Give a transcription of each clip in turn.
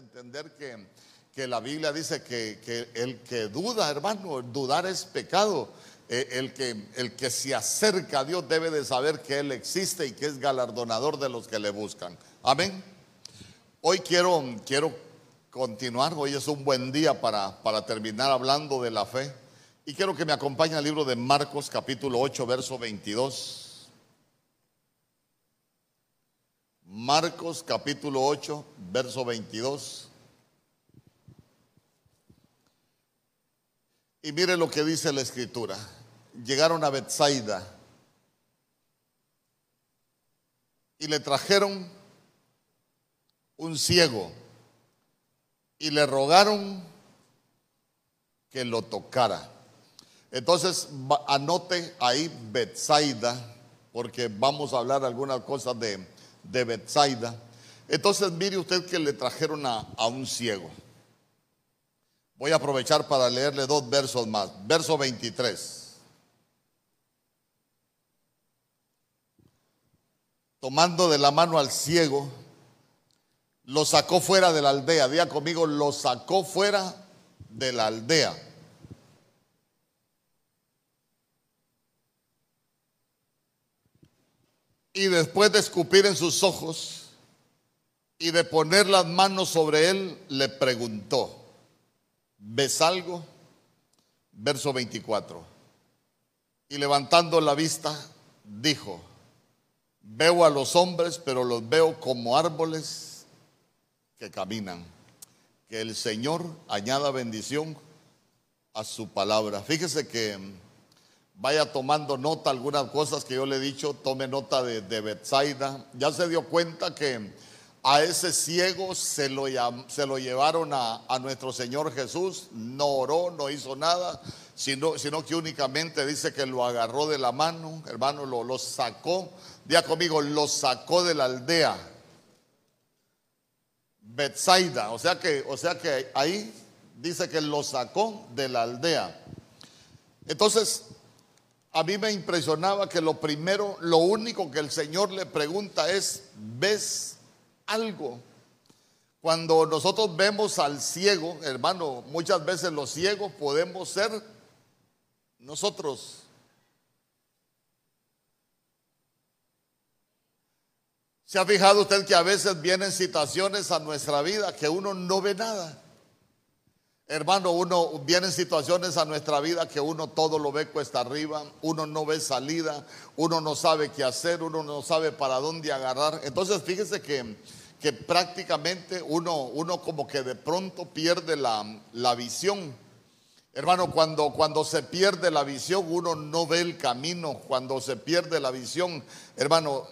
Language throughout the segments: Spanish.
entender que, que la Biblia dice que, que, el que duda, hermano, dudar es pecado. Eh, el, que, el que se acerca a Dios debe de saber que Él existe y que es galardonador de los que le buscan. Amén. Hoy quiero, quiero continuar, hoy es un buen día para, para terminar hablando de la fe. Y quiero que me acompañe al libro de Marcos capítulo 8, verso 22. Marcos capítulo 8, verso 22. Y mire lo que dice la escritura. Llegaron a Bethsaida y le trajeron un ciego y le rogaron que lo tocara. Entonces, anote ahí Bethsaida, porque vamos a hablar algunas cosas de de Bethsaida. Entonces mire usted que le trajeron a, a un ciego. Voy a aprovechar para leerle dos versos más. Verso 23. Tomando de la mano al ciego, lo sacó fuera de la aldea. Día conmigo, lo sacó fuera de la aldea. Y después de escupir en sus ojos y de poner las manos sobre él, le preguntó, ¿ves algo? Verso 24. Y levantando la vista, dijo, veo a los hombres, pero los veo como árboles que caminan. Que el Señor añada bendición a su palabra. Fíjese que vaya tomando nota algunas cosas que yo le he dicho, tome nota de, de Bethsaida. Ya se dio cuenta que a ese ciego se lo, se lo llevaron a, nuestro Señor Jesús, no oró, no hizo nada, sino, sino, que únicamente dice que lo agarró de la mano, hermano, lo, lo sacó, día conmigo, lo sacó de la aldea. Bethsaida, o sea que, o sea que ahí dice que lo sacó de la aldea. Entonces, a mí me impresionaba que lo primero, lo único que el Señor le pregunta es, ¿ves algo? Cuando nosotros vemos al ciego, hermano, muchas veces los ciegos podemos ser nosotros. ¿Se ha fijado usted que a veces vienen situaciones a nuestra vida que uno no ve nada? Hermano, uno viene en situaciones a nuestra vida que uno todo lo ve cuesta arriba, uno no ve salida, uno no sabe qué hacer, uno no sabe para dónde agarrar. Entonces, fíjese que, que prácticamente uno, uno como que de pronto pierde la, la visión. Hermano, cuando, cuando se pierde la visión, uno no ve el camino. Cuando se pierde la visión, hermano,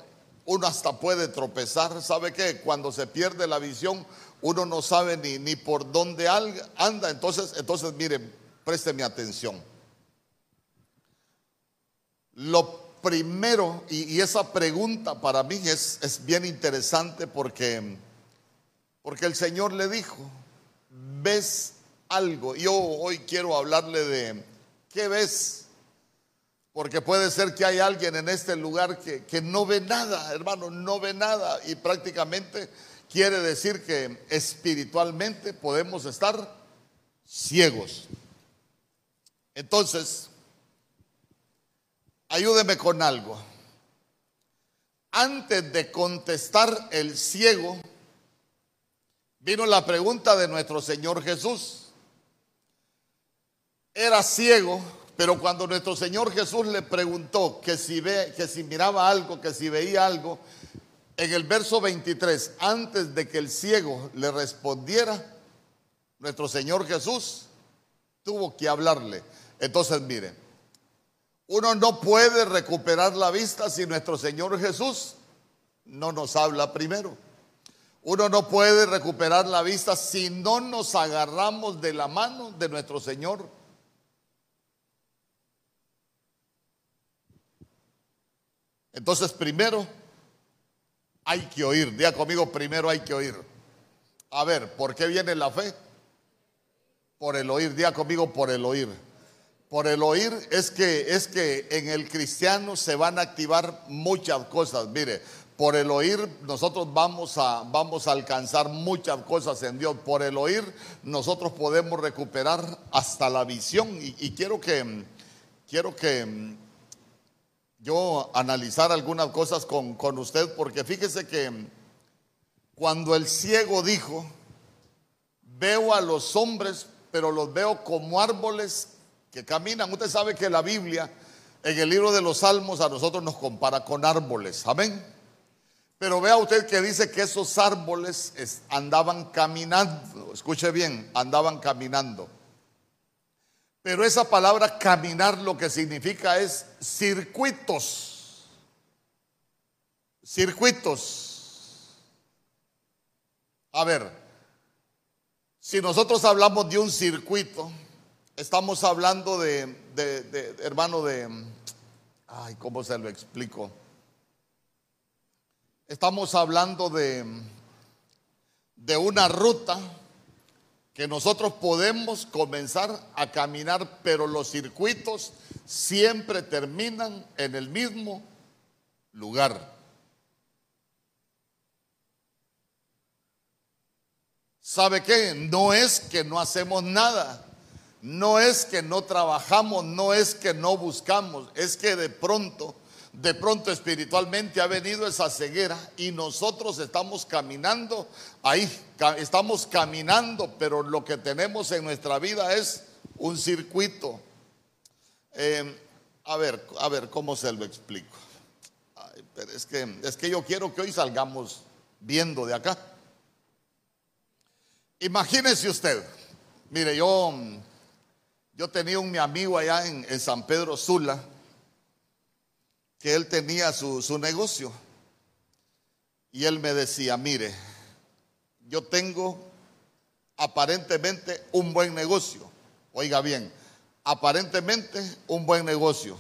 uno hasta puede tropezar. ¿Sabe qué? Cuando se pierde la visión, uno no sabe ni, ni por dónde anda. Entonces, entonces, mire, présteme atención. Lo primero, y, esa pregunta para mí es, es, bien interesante porque, porque el Señor le dijo, ¿ves algo? Yo hoy quiero hablarle de, ¿qué ves? Porque puede ser que hay alguien en este lugar que, que no ve nada, hermano, no ve nada y prácticamente quiere decir que espiritualmente podemos estar ciegos. Entonces, ayúdeme con algo. Antes de contestar el ciego, vino la pregunta de nuestro Señor Jesús. Era ciego, pero cuando nuestro Señor Jesús le preguntó que si ve, que si miraba algo, que si veía algo, en el verso 23, antes de que el ciego le respondiera, nuestro Señor Jesús tuvo que hablarle. Entonces, mire, uno no puede recuperar la vista si nuestro Señor Jesús no nos habla primero. Uno no puede recuperar la vista si no nos agarramos de la mano de nuestro Señor. Entonces, primero, hay que oír. Día conmigo, primero hay que oír. A ver, ¿por qué viene la fe? Por el oír. Día conmigo, por el oír. Por el oír es que es que en el cristiano se van a activar muchas cosas. Mire, por el oír nosotros vamos a, vamos a alcanzar muchas cosas en Dios. Por el oír nosotros podemos recuperar hasta la visión. Y, quiero que, quiero que yo analizar algunas cosas con, con usted, porque fíjese que cuando el ciego dijo, veo a los hombres, pero los veo como árboles que caminan. Usted sabe que la Biblia, en el libro de los Salmos, a nosotros nos compara con árboles. Amén. Pero vea usted que dice que esos árboles andaban caminando. Escuche bien, andaban caminando. Pero esa palabra caminar lo que significa es circuitos. Circuitos. A ver, si nosotros hablamos de un circuito, estamos hablando de, hermano, de, ay, ¿cómo se lo explico? Estamos hablando de, de una ruta que nosotros podemos comenzar a caminar, pero los circuitos siempre terminan en el mismo lugar. ¿Sabe qué? No es que no hacemos nada, no es que no trabajamos, no es que no buscamos, es que de pronto de pronto espiritualmente ha venido esa ceguera y nosotros estamos caminando ahí, estamos caminando, pero lo que tenemos en nuestra vida es un circuito. Eh, a ver, a ver, ¿cómo se lo explico? es, que, es que yo quiero que hoy salgamos viendo de acá. Imagínese usted, mire, yo, yo tenía un mi amigo allá en San Pedro Sula que él tenía su, negocio. Y él me decía, mire, yo tengo aparentemente un buen negocio. Oiga bien, aparentemente un buen negocio.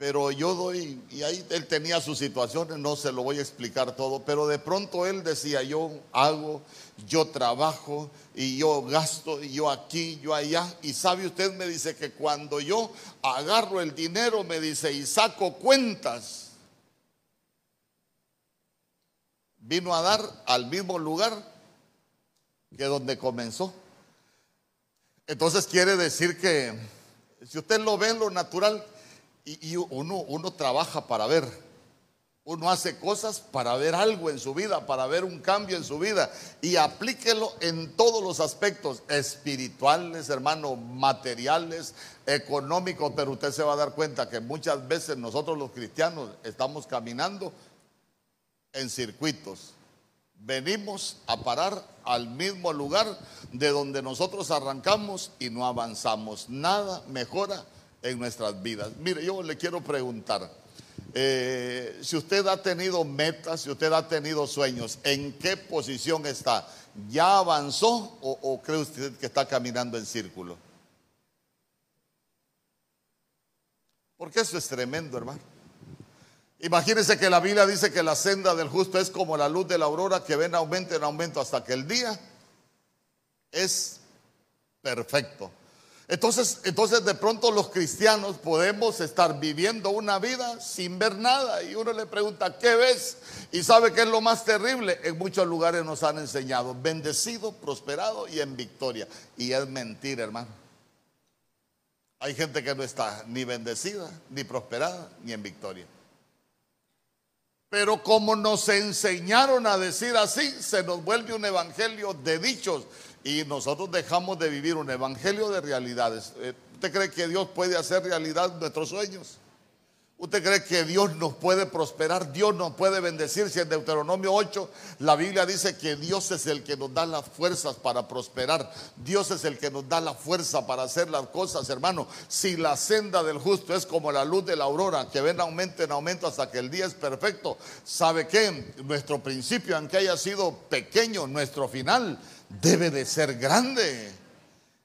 Pero yo doy, y ahí él tenía sus situaciones, no se lo voy a explicar todo, pero de pronto él decía, yo hago, yo trabajo y yo gasto y yo aquí, yo allá. Y sabe usted, me dice que cuando yo agarro el dinero, me dice, y saco cuentas, vino a dar al mismo lugar que donde comenzó. Entonces quiere decir que si usted lo ve en lo natural, y, uno, uno trabaja para ver, uno hace cosas para ver algo en su vida, para ver un cambio en su vida y aplíquelo en todos los aspectos espirituales, hermano, materiales, económicos, pero usted se va a dar cuenta que muchas veces nosotros los cristianos estamos caminando en circuitos. Venimos a parar al mismo lugar de donde nosotros arrancamos y no avanzamos. Nada mejora en nuestras vidas. Mire, yo le quiero preguntar, eh, si usted ha tenido metas, si usted ha tenido sueños, ¿en qué posición está? ¿Ya avanzó o, cree usted que está caminando en círculo? Porque eso es tremendo, hermano. Imagínense que la Biblia dice que la senda del justo es como la luz de la aurora que ven aumento en aumento hasta que el día es perfecto. Entonces, entonces de pronto los cristianos podemos estar viviendo una vida sin ver nada y uno le pregunta, ¿qué ves? Y sabe que es lo más terrible. En muchos lugares nos han enseñado, bendecido, prosperado y en victoria. Y es mentira, hermano. Hay gente que no está ni bendecida, ni prosperada, ni en victoria. Pero como nos enseñaron a decir así, se nos vuelve un evangelio de dichos y nosotros dejamos de vivir un evangelio de realidades. Eh, ¿Usted cree que Dios puede hacer realidad nuestros sueños? ¿Usted cree que Dios nos puede prosperar? Dios nos puede bendecir. Si en Deuteronomio 8 la Biblia dice que Dios es el que nos da las fuerzas para prosperar. Dios es el que nos da la fuerza para hacer las cosas, hermano. Si la senda del justo es como la luz de la aurora, que ven aumento en aumento hasta que el día es perfecto, ¿sabe qué? Nuestro principio, aunque haya sido pequeño, nuestro final debe de ser grande.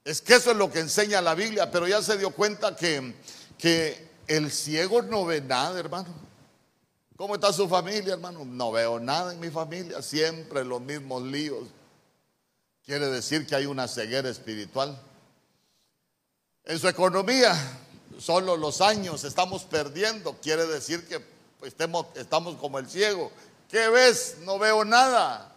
Es que eso es lo que enseña la Biblia, pero ya se dio cuenta que, que el ciego no ve nada, hermano. ¿Cómo está su familia, hermano? No veo nada en mi familia, siempre los mismos líos. Quiere decir que hay una ceguera espiritual. En su economía, solo los años estamos perdiendo. Quiere decir que estemos, estamos como el ciego. ¿Qué ves? No veo nada.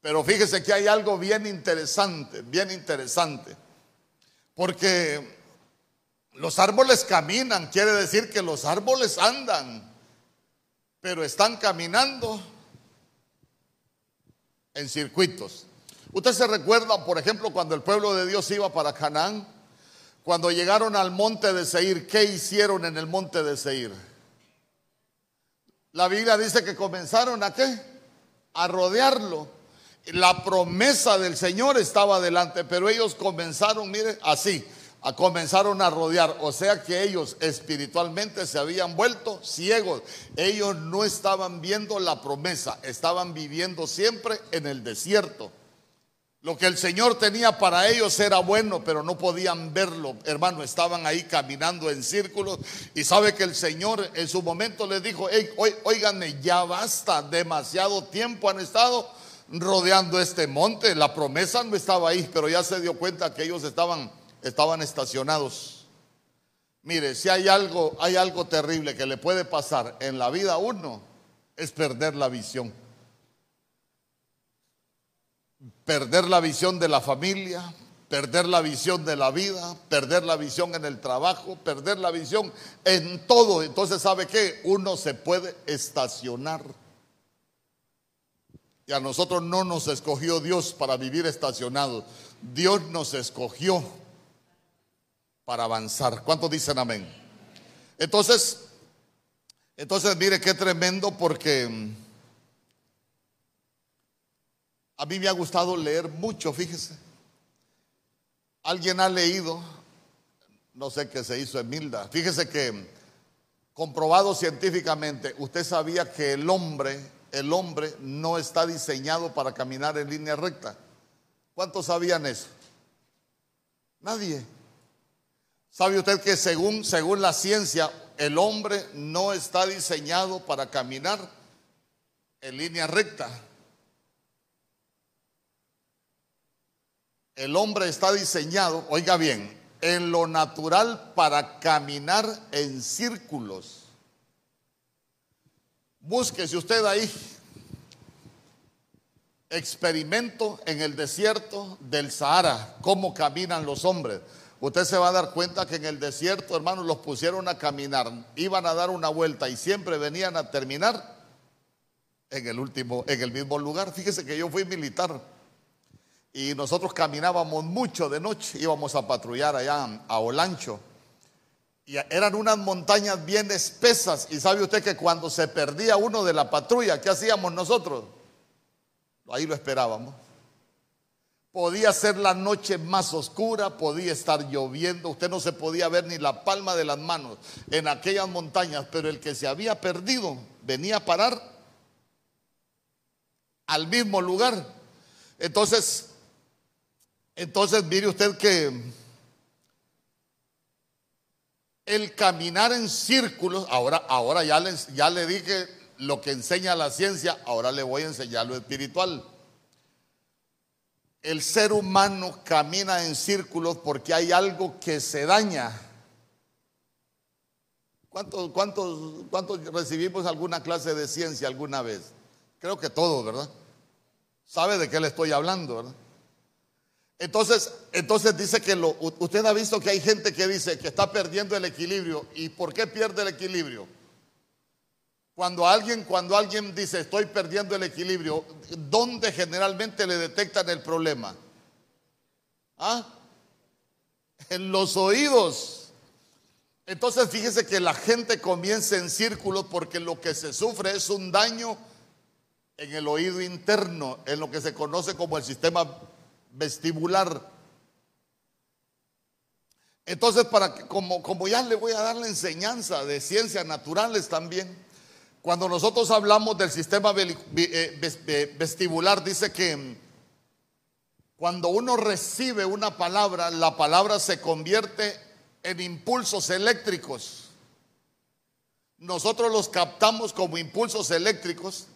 Pero fíjese que hay algo bien interesante, bien interesante. Porque los árboles caminan, quiere decir que los árboles andan, pero están caminando en circuitos. Usted se recuerda, por ejemplo, cuando el pueblo de Dios iba para Canaán, cuando llegaron al monte de Seir, ¿qué hicieron en el monte de Seir? La Biblia dice que comenzaron a qué? A rodearlo. La promesa del Señor estaba delante, pero ellos comenzaron, mire, así, a comenzaron a rodear, o sea que ellos espiritualmente se habían vuelto ciegos. Ellos no estaban viendo la promesa, estaban viviendo siempre en el desierto. Lo que el Señor tenía para ellos era bueno, pero no podían verlo. Hermano, estaban ahí caminando en círculos y sabe que el Señor en su momento les dijo, hey, ya basta, demasiado tiempo han estado rodeando este monte. La promesa no estaba ahí, pero ya se dio cuenta que ellos estaban, estaban estacionados. Mire, si hay algo, hay algo terrible que le puede pasar en la vida a uno, es perder la visión perder la visión de la familia, perder la visión de la vida, perder la visión en el trabajo, perder la visión en todo. Entonces, ¿sabe qué? Uno se puede estacionar. Y a nosotros no nos escogió Dios para vivir estacionados. Dios nos escogió para avanzar. ¿Cuántos dicen amén? Entonces, entonces mire qué tremendo porque a mí me ha gustado leer mucho, fíjese. Alguien ha leído, no sé qué se hizo en Milda, fíjese que comprobado científicamente, usted sabía que el hombre, el hombre no está diseñado para caminar en línea recta. ¿Cuántos sabían eso? Nadie. ¿Sabe usted que según, según la ciencia, el hombre no está diseñado para caminar en línea recta? El hombre está diseñado, oiga bien, en lo natural para caminar en círculos. Búsquese usted ahí. Experimento en el desierto del Sahara, cómo caminan los hombres. Usted se va a dar cuenta que en el desierto, hermanos, los pusieron a caminar, iban a dar una vuelta y siempre venían a terminar en el último, en el mismo lugar. Fíjese que yo fui militar y nosotros caminábamos mucho de noche, íbamos a patrullar allá a Olancho. Y eran unas montañas bien espesas. Y sabe usted que cuando se perdía uno de la patrulla, ¿qué hacíamos nosotros? Ahí lo esperábamos. Podía ser la noche más oscura, podía estar lloviendo, usted no se podía ver ni la palma de las manos en aquellas montañas, pero el que se había perdido venía a parar al mismo lugar. Entonces, entonces, mire usted que el caminar en círculos, ahora, ahora ya, ya le dije lo que enseña la ciencia, ahora le voy a enseñar lo espiritual. El ser humano camina en círculos porque hay algo que se daña. ¿Cuántos, cuántos, cuántos recibimos alguna clase de ciencia alguna vez? Creo que todos, ¿verdad? ¿Sabe de qué le estoy hablando, verdad? Entonces, entonces dice que lo, usted ha visto que hay gente que dice que está perdiendo el equilibrio. ¿Y por qué pierde el equilibrio? Cuando alguien, cuando alguien dice estoy perdiendo el equilibrio, ¿dónde generalmente le detectan el problema? ¿Ah? En los oídos. Entonces fíjese que la gente comienza en círculos porque lo que se sufre es un daño en el oído interno, en lo que se conoce como el sistema vestibular. Entonces, para que, como, como ya le voy a dar la enseñanza de ciencias naturales también, cuando nosotros hablamos del sistema eh, vestibular, dice que cuando uno recibe una palabra, la palabra se convierte en impulsos eléctricos. Nosotros los captamos como impulsos eléctricos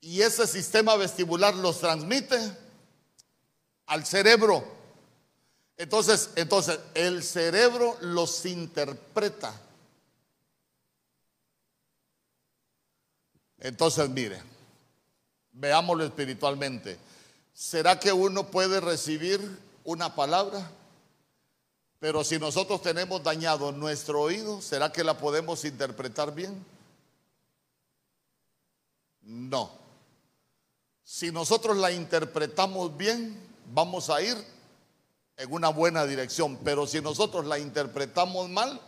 y ese sistema vestibular los transmite al cerebro. Entonces, entonces, el cerebro los interpreta. Entonces, mire, veámoslo espiritualmente. ¿Será que uno puede recibir una palabra? Pero si nosotros tenemos dañado nuestro oído, ¿será que la podemos interpretar bien? No. Si nosotros la interpretamos bien, vamos a ir en una buena dirección. Pero si nosotros la interpretamos mal,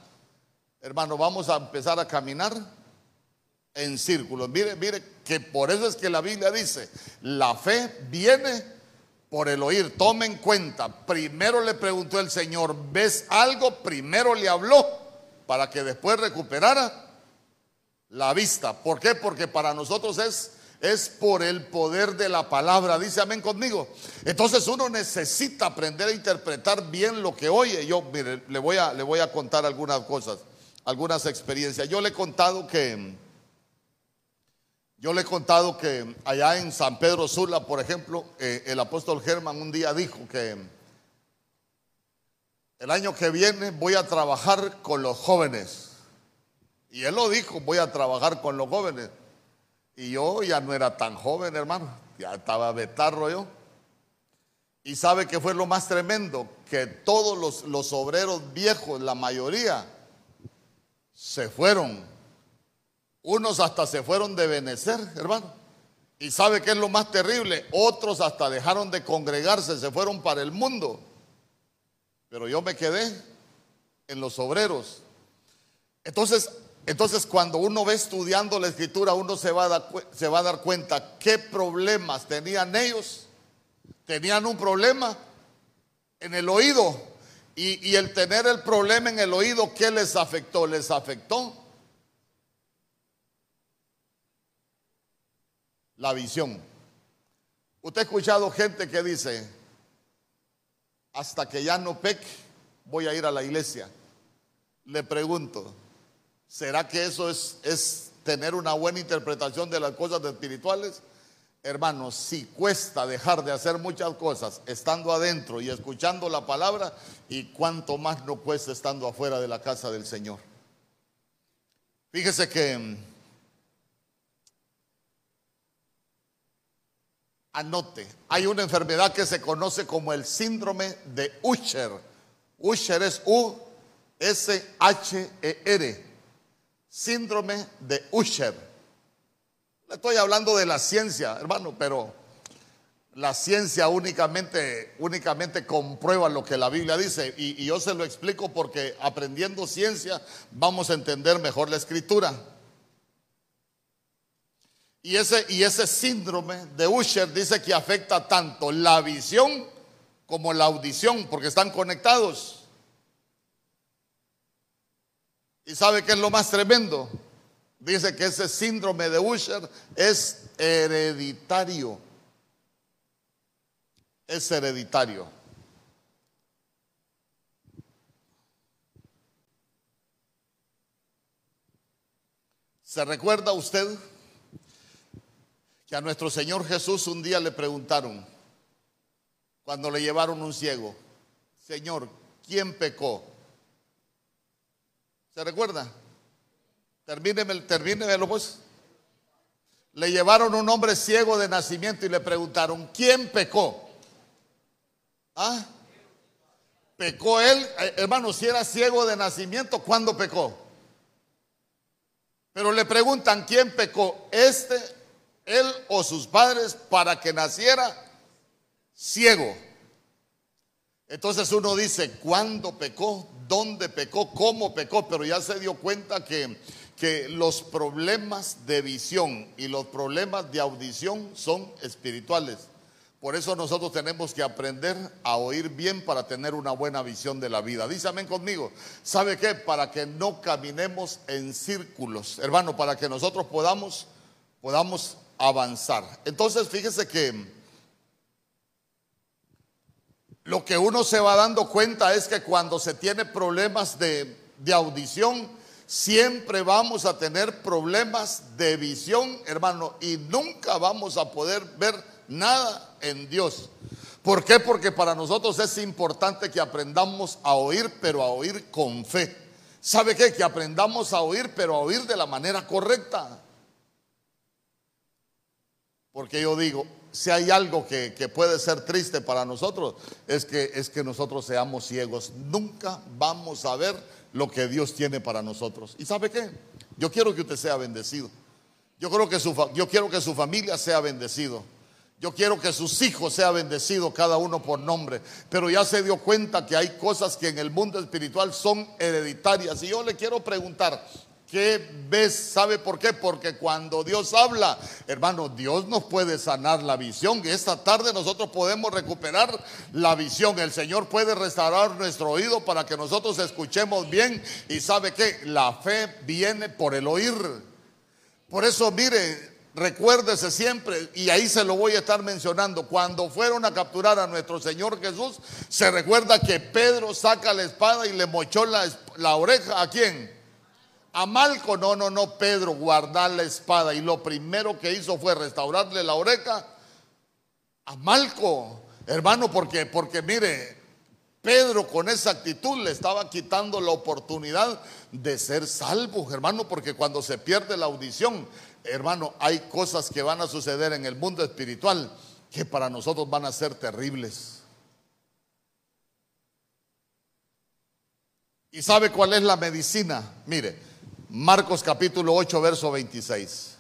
hermano, vamos a empezar a caminar en círculos. Mire, mire, que por eso es que la Biblia dice, la fe viene por el oír. Tome en cuenta, primero le preguntó el Señor, ¿ves algo? Primero le habló para que después recuperara la vista. ¿Por qué? Porque para nosotros es es por el poder de la palabra. Dice amén conmigo. Entonces uno necesita aprender a interpretar bien lo que oye. Yo, mire, le voy a, le voy a contar algunas cosas, algunas experiencias. Yo le he contado que, yo le he contado que allá en San Pedro Sula, por ejemplo, eh, el apóstol Germán un día dijo que el año que viene voy a trabajar con los jóvenes. Y él lo dijo, voy a trabajar con los jóvenes. Y yo ya no era tan joven, hermano, ya estaba betarro yo. Y sabe que fue lo más tremendo, que todos los, los obreros viejos, la mayoría, se fueron. Unos hasta se fueron de Benecer, hermano. Y sabe que es lo más terrible, otros hasta dejaron de congregarse, se fueron para el mundo. Pero yo me quedé en los obreros. Entonces, entonces cuando uno ve estudiando la escritura, uno se va, a dar, cuenta qué problemas tenían ellos. Tenían un problema en el oído. Y el tener el problema en el oído, ¿qué les afectó? Les afectó la visión. Usted ha escuchado gente que dice, hasta que ya no peque, voy a ir a la iglesia. Le pregunto, ¿Será que eso es, tener una buena interpretación de las cosas espirituales? Hermanos, si cuesta dejar de hacer muchas cosas estando adentro y escuchando la palabra, y cuánto más no cuesta estando afuera de la casa del Señor. Fíjese que mm, anote, hay una enfermedad que se conoce como el síndrome de Usher. Usher es U S H E R síndrome de Usher. Le estoy hablando de la ciencia, hermano, pero la ciencia únicamente, únicamente comprueba lo que la Biblia dice. Y, y, yo se lo explico porque aprendiendo ciencia vamos a entender mejor la escritura. Y ese, y ese síndrome de Usher dice que afecta tanto la visión como la audición, porque están conectados. ¿Y sabe qué es lo más tremendo? Dice que ese síndrome de Usher es hereditario. Es hereditario. ¿Se recuerda usted que a nuestro Señor Jesús un día le preguntaron, cuando le llevaron un ciego, Señor, ¿quién pecó? ¿Se recuerda? Termíneme, termínemelo pues. Le llevaron un hombre ciego de nacimiento y le preguntaron, ¿quién pecó? ¿Ah? ¿Pecó él? Eh, hermano, si era ciego de nacimiento, ¿cuándo pecó? Pero le preguntan, ¿quién pecó? ¿Este, él o sus padres para que naciera ciego? Entonces uno dice, ¿cuándo pecó? ¿Dónde pecó? ¿Cómo pecó? Pero ya se dio cuenta que, que los problemas de visión y los problemas de audición son espirituales. Por eso nosotros tenemos que aprender a oír bien para tener una buena visión de la vida. Dice amén conmigo. ¿Sabe qué? Para que no caminemos en círculos, hermano, para que nosotros podamos, podamos avanzar. Entonces, fíjese que lo que uno se va dando cuenta es que cuando se tiene problemas de, audición, siempre vamos a tener problemas de visión, hermano, y nunca vamos a poder ver nada en Dios. ¿Por qué? Porque para nosotros es importante que aprendamos a oír, pero a oír con fe. ¿Sabe qué? Que aprendamos a oír, pero a oír de la manera correcta. Porque yo digo, si hay algo que, puede ser triste para nosotros, es que, es que nosotros seamos ciegos. Nunca vamos a ver lo que Dios tiene para nosotros. ¿Y sabe qué? Yo quiero que usted sea bendecido. Yo, creo que su, yo quiero que su familia sea bendecido. Yo quiero que sus hijos sean bendecidos, cada uno por nombre. Pero ya se dio cuenta que hay cosas que en el mundo espiritual son hereditarias. Y yo le quiero preguntar, ¿Qué ves? ¿Sabe por qué? Porque cuando Dios habla, hermano, Dios nos puede sanar la visión. Esta tarde nosotros podemos recuperar la visión. El Señor puede restaurar nuestro oído para que nosotros escuchemos bien. Y sabe que la fe viene por el oír. Por eso, mire, recuérdese siempre, y ahí se lo voy a estar mencionando, cuando fueron a capturar a nuestro Señor Jesús, se recuerda que Pedro saca la espada y le mochó la, la oreja a quién? A Malco, no, no, no, Pedro, guardar la espada. Y lo primero que hizo fue restaurarle la oreja a Malco, hermano, porque, porque mire, Pedro con esa actitud le estaba quitando la oportunidad de ser salvo, hermano, porque cuando se pierde la audición, hermano, hay cosas que van a suceder en el mundo espiritual que para nosotros van a ser terribles. ¿Y sabe cuál es la medicina? Mire, Marcos capítulo 8, verso 26.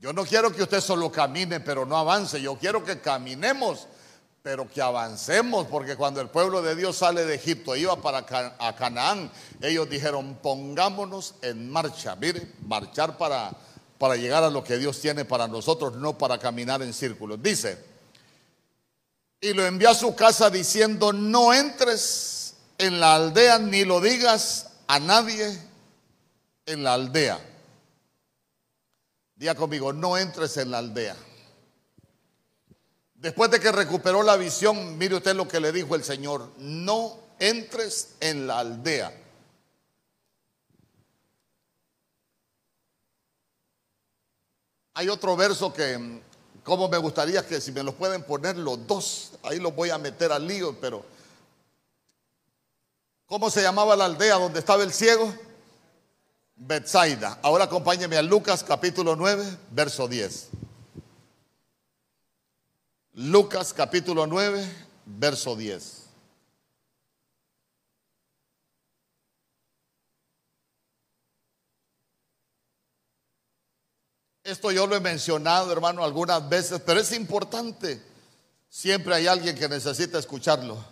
Yo no quiero que usted solo camine, pero no avance. Yo quiero que caminemos, pero que avancemos, porque cuando el pueblo de Dios sale de Egipto, iba para Canaán, ellos dijeron, pongámonos en marcha. Mire, marchar para, para llegar a lo que Dios tiene para nosotros, no para caminar en círculos. Dice, y lo envió a su casa diciendo, no entres en la aldea ni lo digas a nadie en la aldea. Diga conmigo, no entres en la aldea. Después de que recuperó la visión, mire usted lo que le dijo el Señor, no entres en la aldea. Hay otro verso que como me gustaría que si me los pueden poner los dos, ahí los voy a meter al lío, pero ¿cómo se llamaba la aldea donde estaba el ciego? Betsaida. Ahora acompáñeme a Lucas capítulo 9, verso 10. Lucas capítulo 9, verso 10. Esto yo lo he mencionado, hermano, algunas veces, pero es importante. Siempre hay alguien que necesita escucharlo.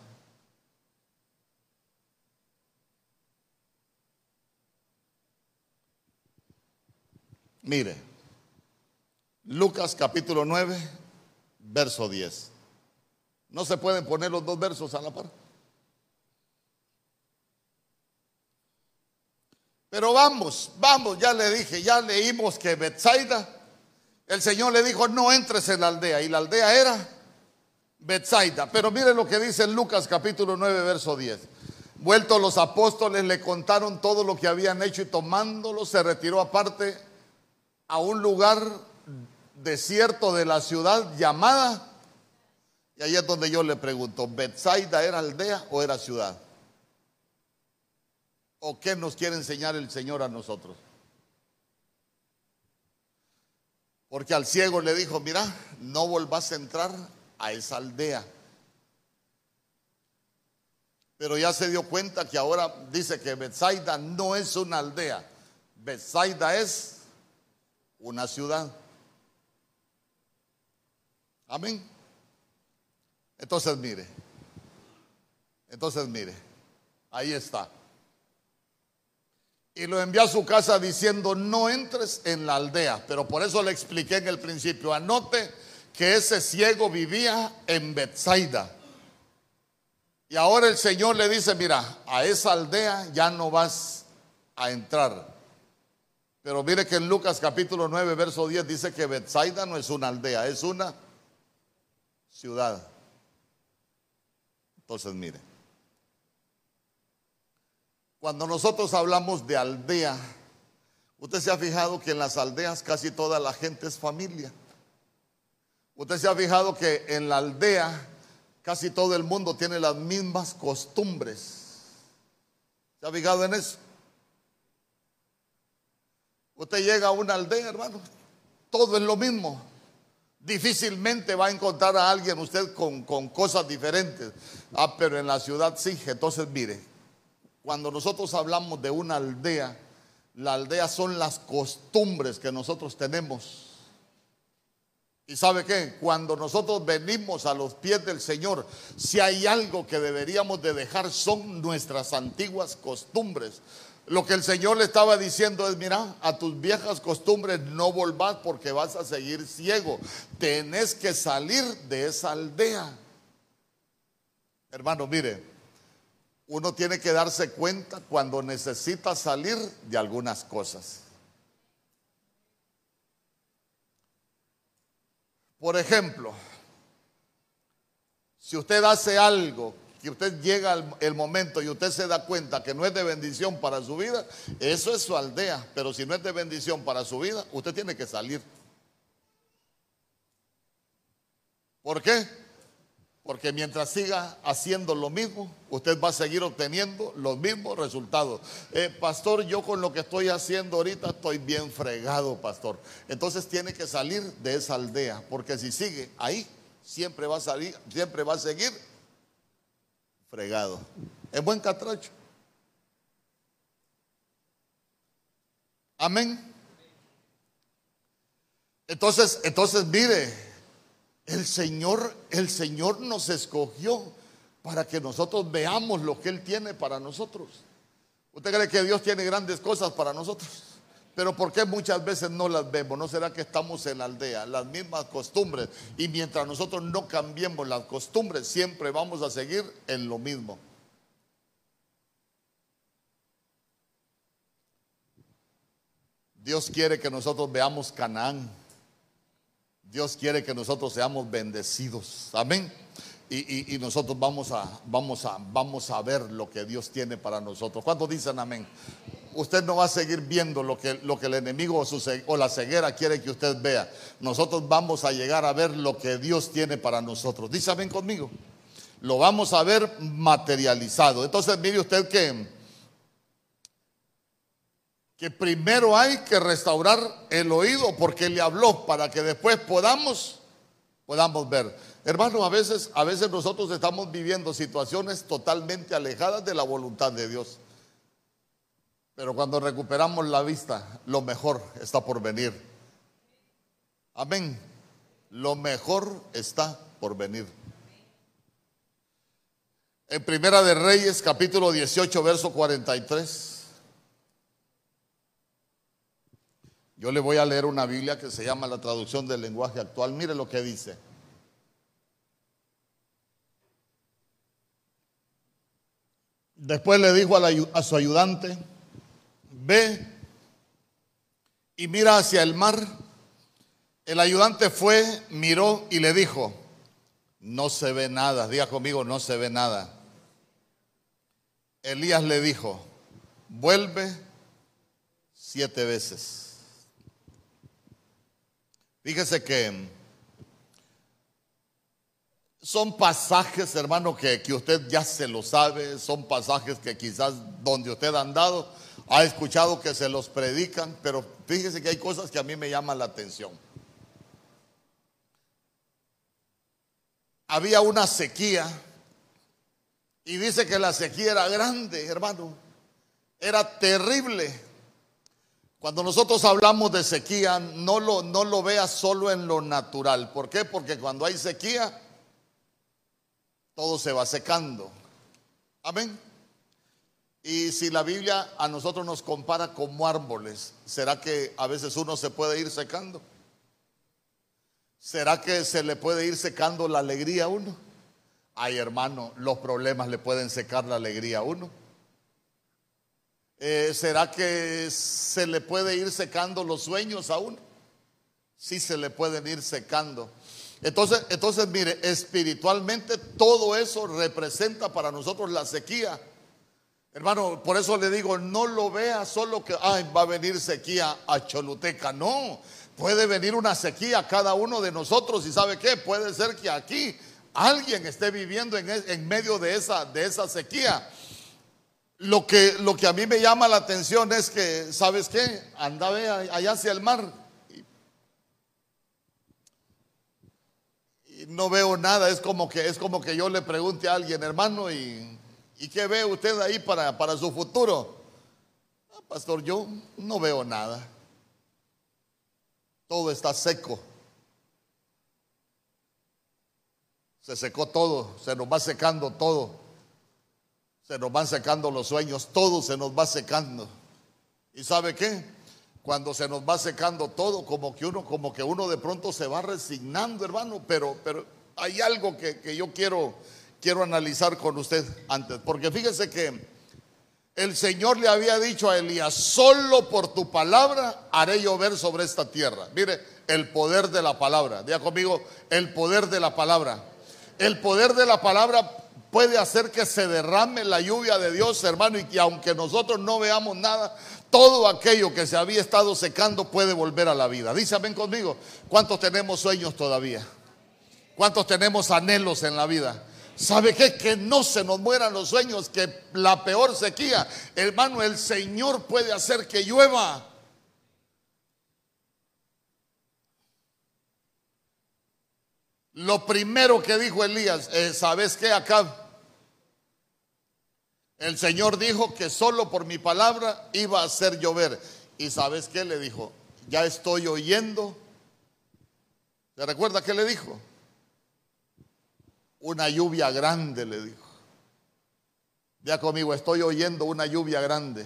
Mire, Lucas capítulo 9, verso 10. No se pueden poner los dos versos a la par. Pero vamos, vamos, ya le dije, ya leímos que Betsaida, el Señor le dijo, no entres en la aldea. Y la aldea era Betsaida. Pero mire lo que dice en Lucas capítulo 9, verso 10. Vueltos los apóstoles le contaron todo lo que habían hecho y tomándolo se retiró aparte a un lugar desierto de la ciudad llamada. Y ahí es donde yo le pregunto, ¿Betsaida era aldea o era ciudad? ¿O qué nos quiere enseñar el Señor a nosotros? Porque al ciego le dijo, mira, no volvás a entrar a esa aldea. Pero ya se dio cuenta que ahora dice que Bethsaida no es una aldea. Bethsaida es una ciudad. Amén. Entonces mire. Entonces mire. Ahí está y lo envió a su casa diciendo, no entres en la aldea. Pero por eso le expliqué en el principio, anote que ese ciego vivía en Bethsaida. Y ahora el Señor le dice, mira, a esa aldea ya no vas a entrar. Pero mire que en Lucas capítulo 9, verso 10 dice que Bethsaida no es una aldea, es una ciudad. Entonces, mire. Cuando nosotros hablamos de aldea, Usted se ha fijado que en las aldeas casi toda la gente es familia. Usted se ha fijado que en la aldea casi todo el mundo tiene las mismas costumbres. ¿Se ha fijado en eso? Usted llega a una aldea, hermano, todo es lo mismo. Difícilmente va a encontrar a alguien usted con, con cosas diferentes. Ah, pero en la ciudad sí. Entonces, mire, cuando nosotros hablamos de una aldea, la aldea son las costumbres que nosotros tenemos. Y sabe qué, cuando nosotros venimos a los pies del Señor, si hay algo que deberíamos de dejar son nuestras antiguas costumbres. Lo que el Señor le estaba diciendo es, mira, a tus viejas costumbres no volvás porque vas a seguir ciego. Tenés que salir de esa aldea. Hermano, mire, uno tiene que darse cuenta cuando necesita salir de algunas cosas. Por ejemplo, si usted hace algo que usted llega al el momento y usted se da cuenta que no es de bendición para su vida, eso es su aldea. Pero si no es de bendición para su vida, usted tiene que salir. ¿Por qué? Porque mientras siga haciendo lo mismo, usted va a seguir obteniendo los mismos resultados. Eh, pastor, yo con lo que estoy haciendo ahorita estoy bien fregado, pastor. Entonces tiene que salir de esa aldea, porque si sigue ahí, siempre va a salir, siempre va a seguir fregado. Es buen catracho. Amén. Entonces, entonces mire, el Señor, el Señor nos escogió para que nosotros veamos lo que Él tiene para nosotros. ¿Usted cree que Dios tiene grandes cosas para nosotros? Pero ¿por qué muchas veces no las vemos? ¿No será que estamos en la aldea? Las mismas costumbres. Y mientras nosotros no cambiemos las costumbres, siempre vamos a seguir en lo mismo. Dios quiere que nosotros veamos Canaán. Dios quiere que nosotros seamos bendecidos. Amén. Y, nosotros vamos a, vamos, a, vamos a ver lo que Dios tiene para nosotros. ¿Cuántos dicen amén? Usted no va a seguir viendo lo que, lo que el enemigo o, o la ceguera quiere que usted vea. Nosotros vamos a llegar a ver lo que Dios tiene para nosotros. Dice amén conmigo. Lo vamos a ver materializado. Entonces mire usted que que primero hay que restaurar el oído porque le habló para que después podamos podamos ver. Hermano, a veces a veces nosotros estamos viviendo situaciones totalmente alejadas de la voluntad de Dios. Pero cuando recuperamos la vista, lo mejor está por venir. Amén. Lo mejor está por venir. En Primera de Reyes, capítulo 18, verso 43. Yo le voy a leer una Biblia que se llama la traducción del lenguaje actual. Mire lo que dice. Después le dijo a, su ayudante, ve y mira hacia el mar. El ayudante fue, miró y le dijo, no se ve nada. Diga conmigo, no se ve nada. Elías le dijo, vuelve siete veces. Fíjese que son pasajes, hermano, que, que, usted ya se lo sabe, son pasajes que quizás donde usted ha andado, ha escuchado que se los predican, pero fíjese que hay cosas que a mí me llaman la atención. Había una sequía y dice que la sequía era grande, hermano, era terrible. Cuando nosotros hablamos de sequía, no lo, no lo veas solo en lo natural. ¿Por qué? Porque cuando hay sequía, todo se va secando. Amén. Y si la Biblia a nosotros nos compara como árboles, ¿será que a veces uno se puede ir secando? ¿Será que se le puede ir secando la alegría a uno? Ay, hermano, los problemas le pueden secar la alegría a uno. Eh, ¿Será que se le puede ir secando los sueños a uno? Sí se le pueden ir secando. Entonces, entonces, mire, espiritualmente todo eso representa para nosotros la sequía. Hermano, por eso le digo, no lo vea solo que ay, va a venir sequía a Choluteca. No, puede venir una sequía a cada uno de nosotros. ¿Y sabe qué? Puede ser que aquí alguien esté viviendo en, en medio de esa, de esa sequía. Lo que, lo que a mí me llama la atención es que, ¿sabes qué? Andaba allá hacia el mar y, no veo nada. Es como, que, es como que yo le pregunte a alguien, hermano, y ¿Y qué ve usted ahí para, para su futuro? Ah, pastor, yo no veo nada. Todo está seco. Se secó todo, se nos va secando todo. Se nos van secando los sueños, todo se nos va secando. ¿Y sabe qué? Cuando se nos va secando todo, como que uno, como que uno de pronto se va resignando, hermano, pero, pero hay algo que, que yo quiero quiero analizar con usted antes, porque fíjese que el Señor le había dicho a Elías, solo por tu palabra haré llover sobre esta tierra. Mire, el poder de la palabra. Diga conmigo, el poder de la palabra. El poder de la palabra puede hacer que se derrame la lluvia de Dios, hermano, y que aunque nosotros no veamos nada, todo aquello que se había estado secando puede volver a la vida. Dice, ven conmigo, ¿cuántos tenemos sueños todavía? ¿Cuántos tenemos anhelos en la vida? ¿Sabe qué? Que no se nos mueran los sueños, que la peor sequía, hermano, el Señor puede hacer que llueva. Lo primero que dijo Elías, eh, ¿sabes qué acá? El Señor dijo que solo por mi palabra iba a hacer llover. ¿Y sabes qué le dijo? Ya estoy oyendo. ¿Se recuerda qué le dijo? Una lluvia grande, le dijo. Ya conmigo, estoy oyendo una lluvia grande.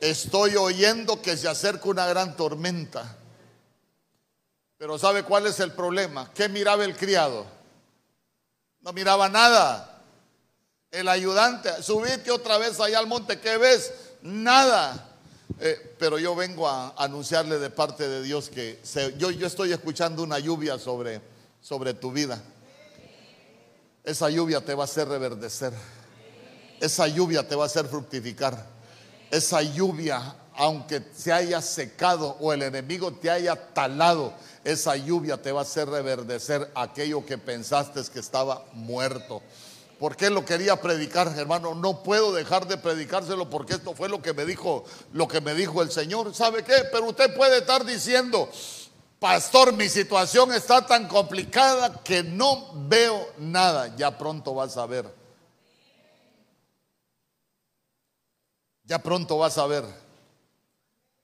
Estoy oyendo que se acerca una gran tormenta. Pero ¿sabe cuál es el problema? ¿Qué miraba el criado? No miraba nada. El ayudante, subiste otra vez allá al monte, ¿qué ves? Nada. Eh, pero yo vengo a anunciarle de parte de Dios que yo, yo estoy escuchando una lluvia sobre, sobre tu vida. Esa lluvia te va a hacer reverdecer. Esa lluvia te va a hacer fructificar. Esa lluvia, aunque se haya secado o el enemigo te haya talado, esa lluvia te va a hacer reverdecer aquello que pensaste que estaba muerto. ¿Por qué lo quería predicar, hermano? No puedo dejar de predicárselo porque esto fue lo que me dijo, lo que me dijo el Señor. ¿Sabe qué? Pero usted puede estar diciendo, Pastor, mi situación está tan complicada que no veo nada. Ya pronto vas a ver. Ya pronto vas a ver.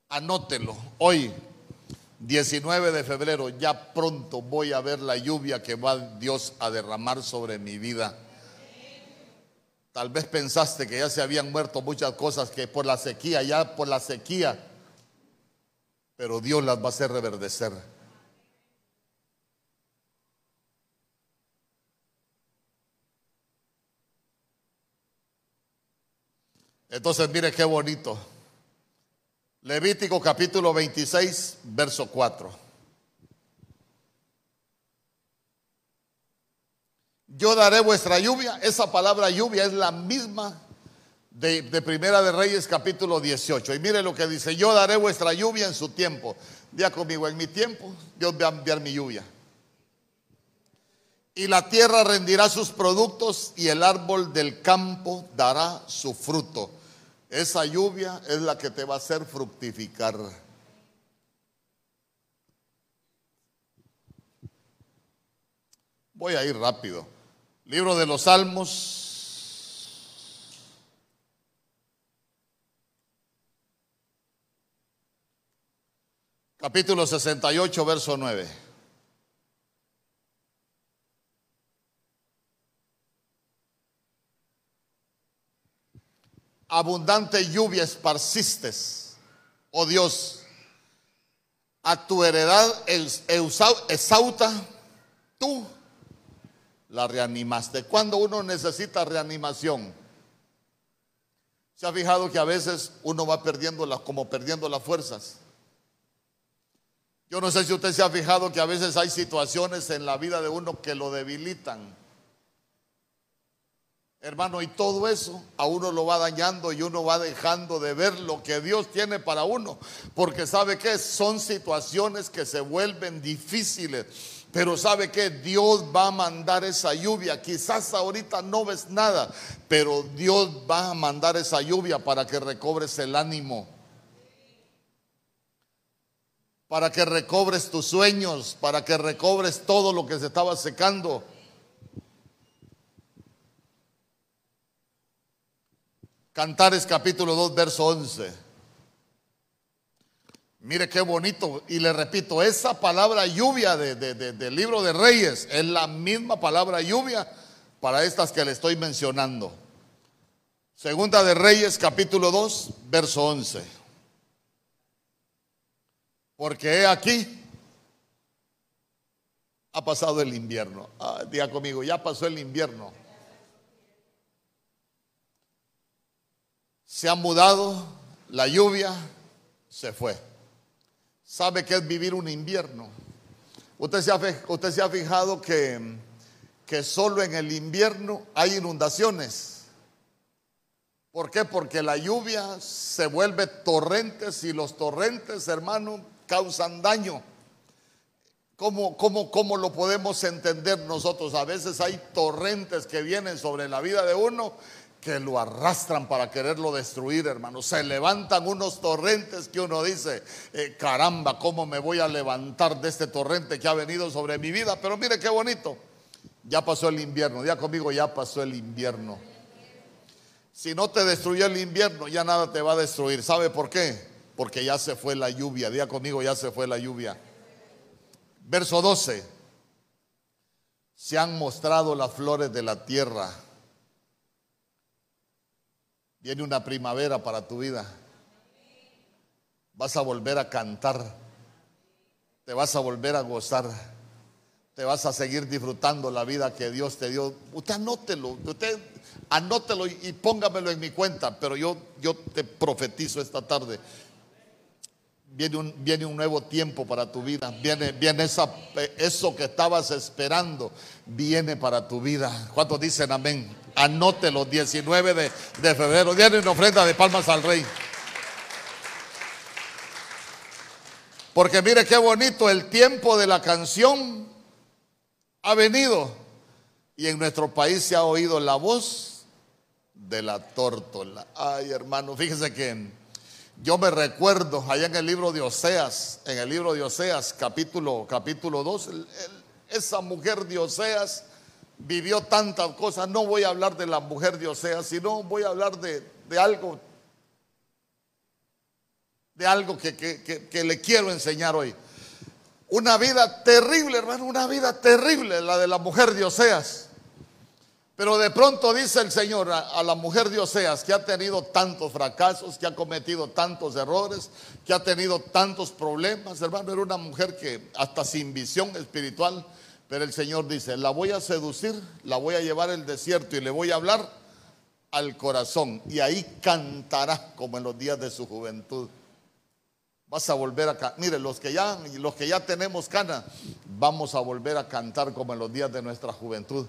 Anótelo. Hoy, 19 de febrero, ya pronto voy a ver la lluvia que va Dios a derramar sobre mi vida. Tal vez pensaste que ya se habían muerto muchas cosas que por la sequía, ya por la sequía pero Dios las va a hacer reverdecer. Entonces, mire qué bonito. Levítico capítulo 26, verso 4. Yo daré vuestra lluvia. Esa palabra lluvia es la misma de, Primera de Reyes capítulo 18. Y mire lo que dice, yo daré vuestra lluvia en su tiempo. Día conmigo, en mi tiempo Dios va a enviar mi lluvia. Y la tierra rendirá sus productos y el árbol del campo dará su fruto. Esa lluvia es la que te va a hacer fructificar. Voy a ir rápido. Libro de los Salmos, capítulo 68, verso 9. Abundante lluvia esparciste, oh Dios, a tu heredad exauta, tú la reanimaste. Cuando uno necesita reanimación, ¿se ha fijado que a veces uno va perdiendo como perdiendo las fuerzas? Yo no sé si usted se ha fijado que a veces hay situaciones en la vida de uno que lo debilitan. Hermano, y todo eso a uno lo va dañando y uno va dejando de ver lo que Dios tiene para uno. Porque sabe que son situaciones que se vuelven difíciles. Pero sabe que Dios va a mandar esa lluvia. Quizás ahorita no ves nada, pero Dios va a mandar esa lluvia para que recobres el ánimo. Para que recobres tus sueños, para que recobres todo lo que se estaba secando. Cantares capítulo 2, verso 11. Mire qué bonito. Y le repito, esa palabra lluvia del libro de Reyes es la misma palabra lluvia para estas que le estoy mencionando. Segunda de Reyes capítulo 2, verso 11. Porque he aquí, ha pasado el invierno. Ah, diga conmigo, ya pasó el invierno. se ha mudado, la lluvia se fue. ¿Sabe qué es vivir un invierno? Usted se ha, usted se ha fijado que, que solo en el invierno hay inundaciones. ¿Por qué? Porque la lluvia se vuelve torrentes y los torrentes, hermano, causan daño. ¿Cómo, cómo, ¿Cómo lo podemos entender nosotros? A veces hay torrentes que vienen sobre la vida de uno que lo arrastran para quererlo destruir, hermano. Se levantan unos torrentes que uno dice, eh, caramba, ¿cómo me voy a levantar de este torrente que ha venido sobre mi vida? Pero mire qué bonito. Ya pasó el invierno, ya conmigo ya pasó el invierno. Si no te destruyó el invierno, ya nada te va a destruir. ¿Sabe por qué? Porque ya se fue la lluvia. Día conmigo, ya se fue la lluvia. Verso 12. Se han mostrado las flores de la tierra Viene una primavera para tu vida. Vas a volver a cantar. Te vas a volver a gozar. Te vas a seguir disfrutando la vida que Dios te dio. Usted anótelo, usted anótelo y póngamelo en mi cuenta, pero yo, yo te profetizo esta tarde. Viene un, viene un, nuevo tiempo para tu vida. Viene, viene esa, eso que estabas esperando. Viene para tu vida. ¿Cuántos dicen amén? Anótelo, 19 de, de febrero. Viene una ofrenda de palmas al rey. Porque mire qué bonito, el tiempo de la canción ha venido. Y en nuestro país se ha oído la voz de la tórtola. Ay, hermano, fíjese que yo me recuerdo allá en el libro de Oseas, en el libro de Oseas, capítulo, capítulo 2, esa mujer de Oseas vivió tantas cosas. No voy a hablar de la mujer de Oseas, sino voy a hablar de, algo, de algo que, que, le quiero enseñar hoy. Una vida terrible, hermano, una vida terrible, la de la mujer de Oseas. Pero de pronto dice el Señor a, la mujer de Oseas que ha tenido tantos fracasos, que ha cometido tantos errores, que ha tenido tantos problemas. Hermano, era una mujer que hasta sin visión espiritual pero el Señor dice, la voy a seducir, la voy a llevar al desierto y le voy a hablar al corazón. Y ahí cantará como en los días de su juventud. Vas a volver a cantar. Mire, los que ya, los que ya tenemos cana, vamos a volver a cantar como en los días de nuestra juventud.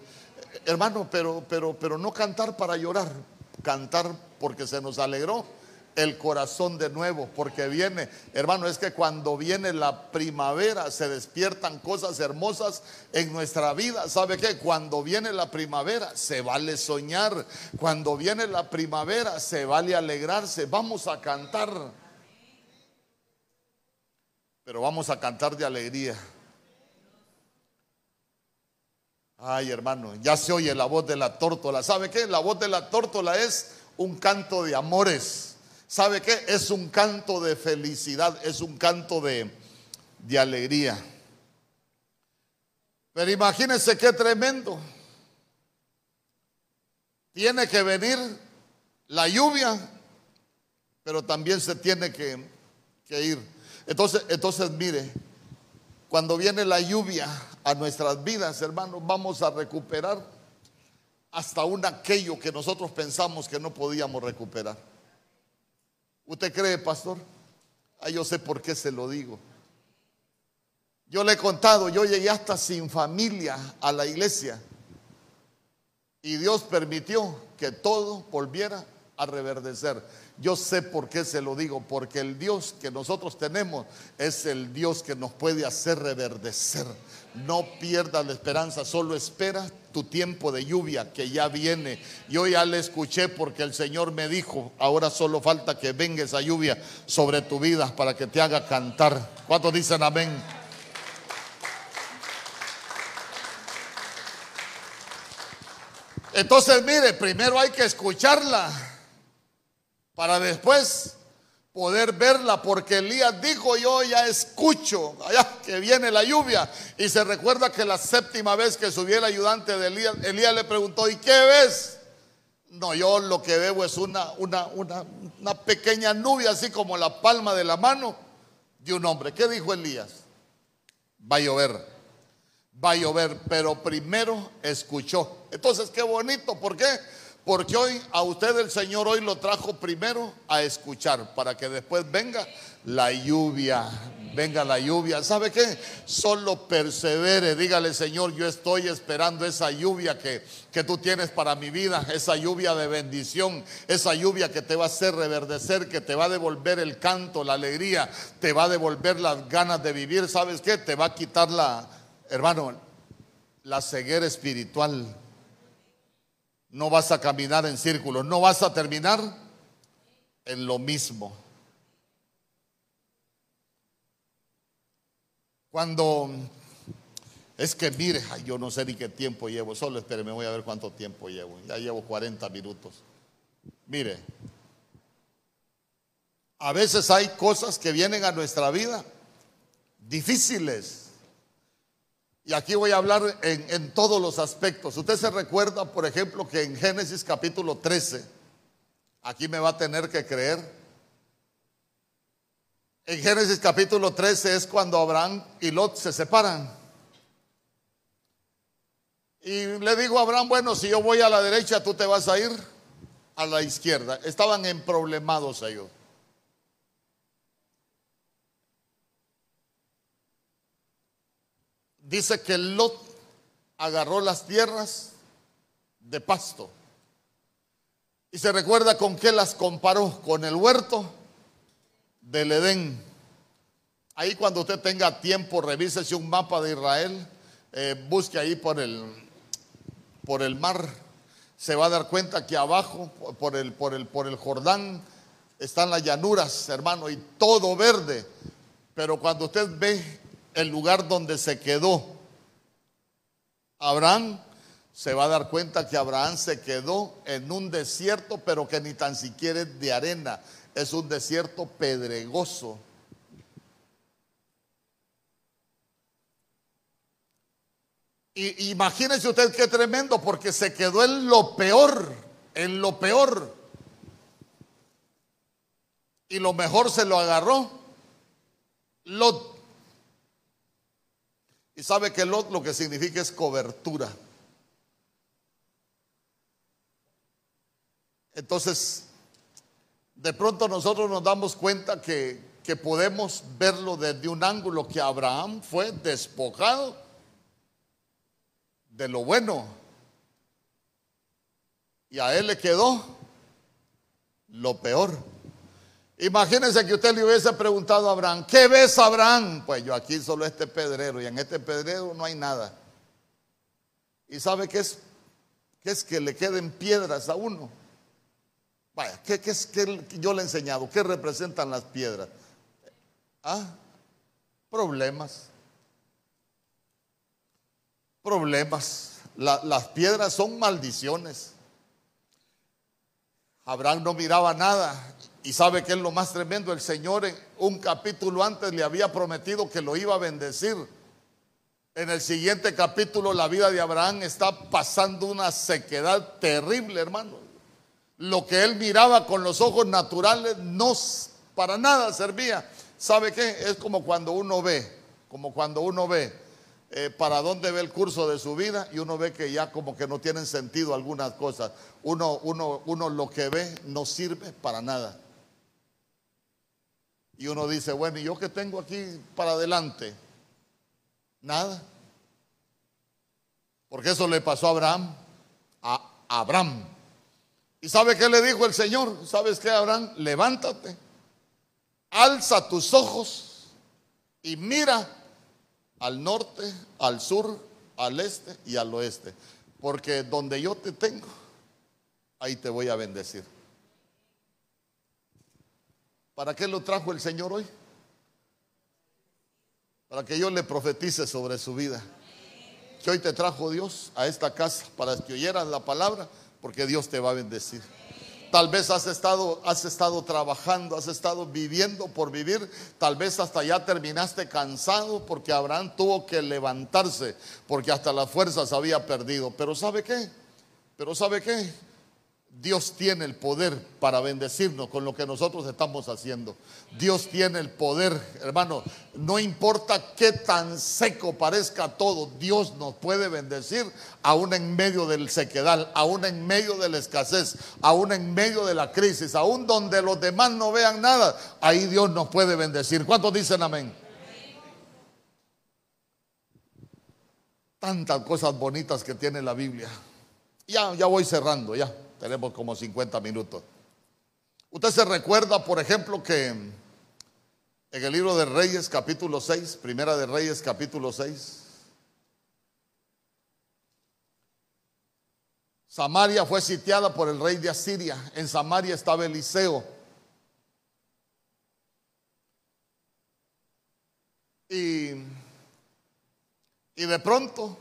Hermano, pero, pero, pero no cantar para llorar, cantar porque se nos alegró el corazón de nuevo, porque viene, hermano, es que cuando viene la primavera se despiertan cosas hermosas en nuestra vida. ¿Sabe qué? Cuando viene la primavera se vale soñar, cuando viene la primavera se vale alegrarse, vamos a cantar. Pero vamos a cantar de alegría. Ay, hermano, ya se oye la voz de la tórtola. ¿Sabe qué? La voz de la tórtola es un canto de amores. ¿Sabe qué? Es un canto de felicidad, es un canto de, de alegría. Pero imagínense qué tremendo. Tiene que venir la lluvia, pero también se tiene que, que ir. Entonces, entonces, mire, cuando viene la lluvia a nuestras vidas, hermanos, vamos a recuperar hasta un aquello que nosotros pensamos que no podíamos recuperar. ¿Usted cree, pastor? Ah, yo sé por qué se lo digo. Yo le he contado, yo llegué hasta sin familia a la iglesia. Y Dios permitió que todo volviera a reverdecer. Yo sé por qué se lo digo, porque el Dios que nosotros tenemos es el Dios que nos puede hacer reverdecer. No pierdas la esperanza, solo espera tu tiempo de lluvia que ya viene. Yo ya le escuché porque el Señor me dijo, ahora solo falta que venga esa lluvia sobre tu vida para que te haga cantar. ¿Cuántos dicen amén? Entonces, mire, primero hay que escucharla para después poder verla, porque Elías dijo, yo ya escucho, allá que viene la lluvia. Y se recuerda que la séptima vez que subió el ayudante de Elías, Elías le preguntó, ¿y qué ves? No, yo lo que veo es una, una, una, una pequeña nube, así como la palma de la mano de un hombre. ¿Qué dijo Elías? Va a llover, va a llover, pero primero escuchó. Entonces, qué bonito, ¿por qué? Porque hoy a usted el Señor hoy lo trajo primero a escuchar para que después venga la lluvia. Venga la lluvia. ¿Sabe qué? Solo persevere. Dígale, Señor, yo estoy esperando esa lluvia que, que tú tienes para mi vida. Esa lluvia de bendición. Esa lluvia que te va a hacer reverdecer, que te va a devolver el canto, la alegría. Te va a devolver las ganas de vivir. ¿Sabes qué? Te va a quitar la, hermano, la ceguera espiritual no vas a caminar en círculos, no vas a terminar en lo mismo. Cuando es que mire, yo no sé ni qué tiempo llevo, solo espéreme, voy a ver cuánto tiempo llevo. Ya llevo 40 minutos. Mire, a veces hay cosas que vienen a nuestra vida difíciles y aquí voy a hablar en, todos los aspectos. Usted se recuerda, por ejemplo, que en Génesis capítulo 13, aquí me va a tener que creer. En Génesis capítulo 13 es cuando Abraham y Lot se separan. Y le digo a Abraham, bueno, si yo voy a la derecha, tú te vas a ir a la izquierda. Estaban en problemados ellos. Dice que Lot agarró las tierras de pasto. Y se recuerda con qué las comparó, con el huerto del Edén. Ahí cuando usted tenga tiempo, revísese un mapa de Israel, eh, busque ahí por el, por el mar, se va a dar cuenta que abajo, por el, por el, por el Jordán, están las llanuras, hermano, y todo verde. Pero cuando usted ve el lugar donde se quedó Abraham, se va a dar cuenta que Abraham se quedó en un desierto, pero que ni tan siquiera es de arena, es un desierto pedregoso. Y imagínese usted qué tremendo, porque se quedó en lo peor, en lo peor. Y lo mejor se lo agarró. Y sabe que Lot lo que significa es cobertura. Entonces, de pronto nosotros nos damos cuenta que, que podemos verlo desde un ángulo que Abraham fue despojado de lo bueno. Y a él le quedó lo peor. Imagínense que usted le hubiese preguntado a Abraham, ¿qué ves Abraham? Pues yo aquí solo este pedrero y en este pedrero no hay nada. ¿Y sabe qué es? ¿Qué es que le queden piedras a uno? Vaya, ¿qué, es que yo le he enseñado? ¿Qué representan las piedras? Ah, problemas. Problemas. las piedras son maldiciones. Abraham no miraba nada y sabe que es lo más tremendo, el Señor un capítulo antes le había prometido que lo iba a bendecir. En el siguiente capítulo la vida de Abraham está pasando una sequedad terrible, hermano. Lo que él miraba con los ojos naturales no para nada servía. ¿Sabe qué? Es como cuando uno ve, como cuando uno ve eh, para dónde ve el curso de su vida y uno ve que ya como que no tienen sentido algunas cosas. Uno, uno, uno lo que ve no sirve para nada. Y uno dice, bueno, ¿y yo qué tengo aquí para adelante? Nada. Porque eso le pasó a Abraham. Abraham. ¿Y sabe qué le dijo el Señor? ¿Sabes qué, Abraham? Levántate, alza tus ojos y mira al norte, al sur, al este y al oeste. Porque donde yo te tengo, ahí te voy a bendecir. ¿Para qué lo trajo el Señor hoy? Para que yo le profetice sobre su vida. Que hoy te trajo Dios a esta casa para que oyeras la palabra, porque Dios te va a bendecir. Tal vez has estado, has estado trabajando, has estado viviendo por vivir. Tal vez hasta ya terminaste cansado porque Abraham tuvo que levantarse porque hasta las fuerzas había perdido. Pero ¿sabe qué? Pero ¿sabe qué? Dios tiene el poder para bendecirnos con lo que nosotros estamos haciendo. Dios tiene el poder, hermano. No importa qué tan seco parezca todo, Dios nos puede bendecir aún en medio del sequedal, aún en medio de la escasez, aún en medio de la crisis, aún donde los demás no vean nada. Ahí Dios nos puede bendecir. ¿Cuántos dicen amén? Tantas cosas bonitas que tiene la Biblia. Ya, ya voy cerrando, ya. Tenemos como 50 minutos. Usted se recuerda, por ejemplo, que en el libro de Reyes, capítulo 6, Primera de Reyes, capítulo 6, Samaria fue sitiada por el rey de Asiria. En Samaria estaba Eliseo. Y, y de pronto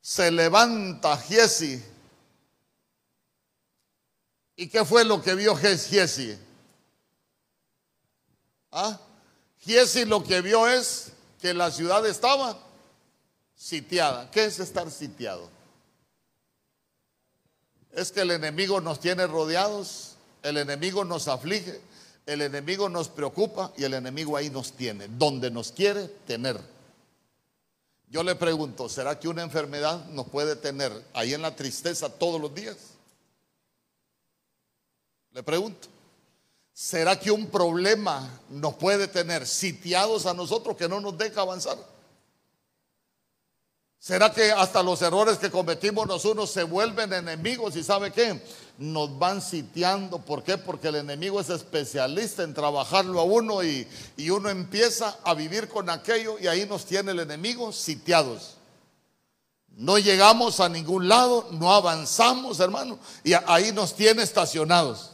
se levanta Giesi ¿Y qué fue lo que vio Giesi? ¿Ah? Giesi lo que vio es que la ciudad estaba sitiada. ¿Qué es estar sitiado? Es que el enemigo nos tiene rodeados, el enemigo nos aflige, el enemigo nos preocupa y el enemigo ahí nos tiene, donde nos quiere tener. Yo le pregunto, ¿será que una enfermedad nos puede tener ahí en la tristeza todos los días? Le pregunto, ¿será que un problema nos puede tener sitiados a nosotros que no nos deja avanzar? ¿Será que hasta los errores que cometimos nosotros se vuelven enemigos y sabe qué? Nos van sitiando. ¿Por qué? Porque el enemigo es especialista en trabajarlo a uno y, y uno empieza a vivir con aquello y ahí nos tiene el enemigo sitiados. No llegamos a ningún lado, no avanzamos, hermano, y ahí nos tiene estacionados.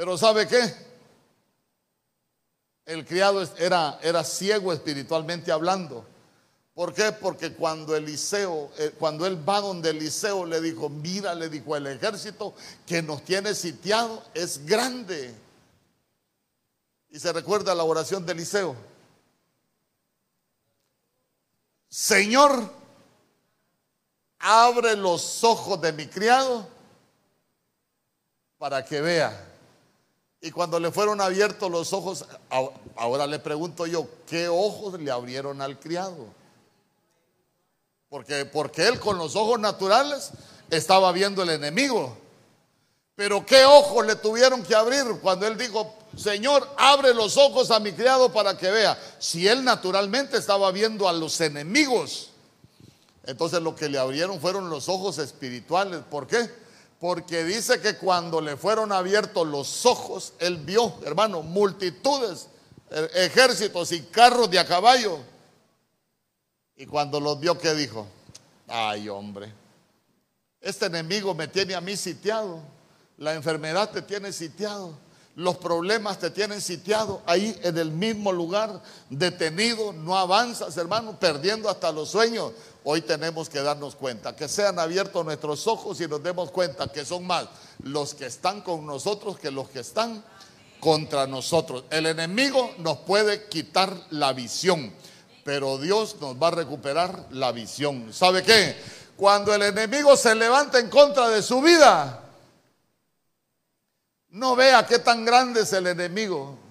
Pero ¿sabe qué? El criado era, era ciego espiritualmente hablando. ¿Por qué? Porque cuando Eliseo, eh, cuando él va donde Eliseo le dijo, mira, le dijo, el ejército que nos tiene sitiado es grande. Y se recuerda la oración de Eliseo. Señor, abre los ojos de mi criado para que vea. Y cuando le fueron abiertos los ojos, ahora le pregunto yo, ¿qué ojos le abrieron al criado? Porque, porque él con los ojos naturales estaba viendo el enemigo. Pero ¿qué ojos le tuvieron que abrir cuando él dijo, Señor, abre los ojos a mi criado para que vea? Si él naturalmente estaba viendo a los enemigos. Entonces lo que le abrieron fueron los ojos espirituales. ¿Por qué? Porque dice que cuando le fueron abiertos los ojos, él vio, hermano, multitudes, eh, ejércitos y carros de a caballo. Y cuando los vio, ¿qué dijo? Ay, hombre, este enemigo me tiene a mí sitiado. La enfermedad te tiene sitiado. Los problemas te tienen sitiado ahí en el mismo lugar, detenido, no avanzas, hermano, perdiendo hasta los sueños. Hoy tenemos que darnos cuenta, que sean abiertos nuestros ojos y nos demos cuenta que son más los que están con nosotros que los que están contra nosotros. El enemigo nos puede quitar la visión, pero Dios nos va a recuperar la visión. ¿Sabe qué? Cuando el enemigo se levanta en contra de su vida, no vea qué tan grande es el enemigo.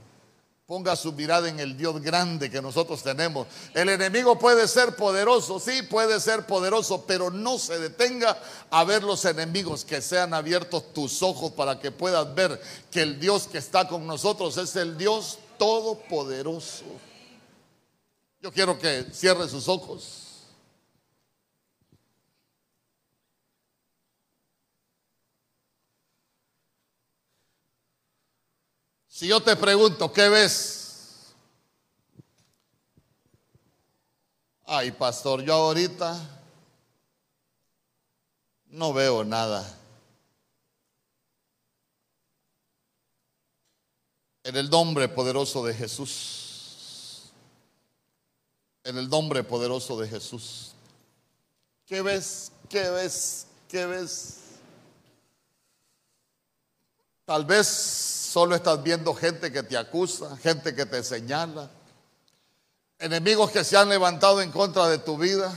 Ponga su mirada en el Dios grande que nosotros tenemos. El enemigo puede ser poderoso, sí, puede ser poderoso, pero no se detenga a ver los enemigos, que sean abiertos tus ojos para que puedas ver que el Dios que está con nosotros es el Dios todopoderoso. Yo quiero que cierre sus ojos. Si yo te pregunto, ¿qué ves? Ay, pastor, yo ahorita no veo nada. En el nombre poderoso de Jesús. En el nombre poderoso de Jesús. ¿Qué ves? ¿Qué ves? ¿Qué ves? Tal vez solo estás viendo gente que te acusa, gente que te señala, enemigos que se han levantado en contra de tu vida.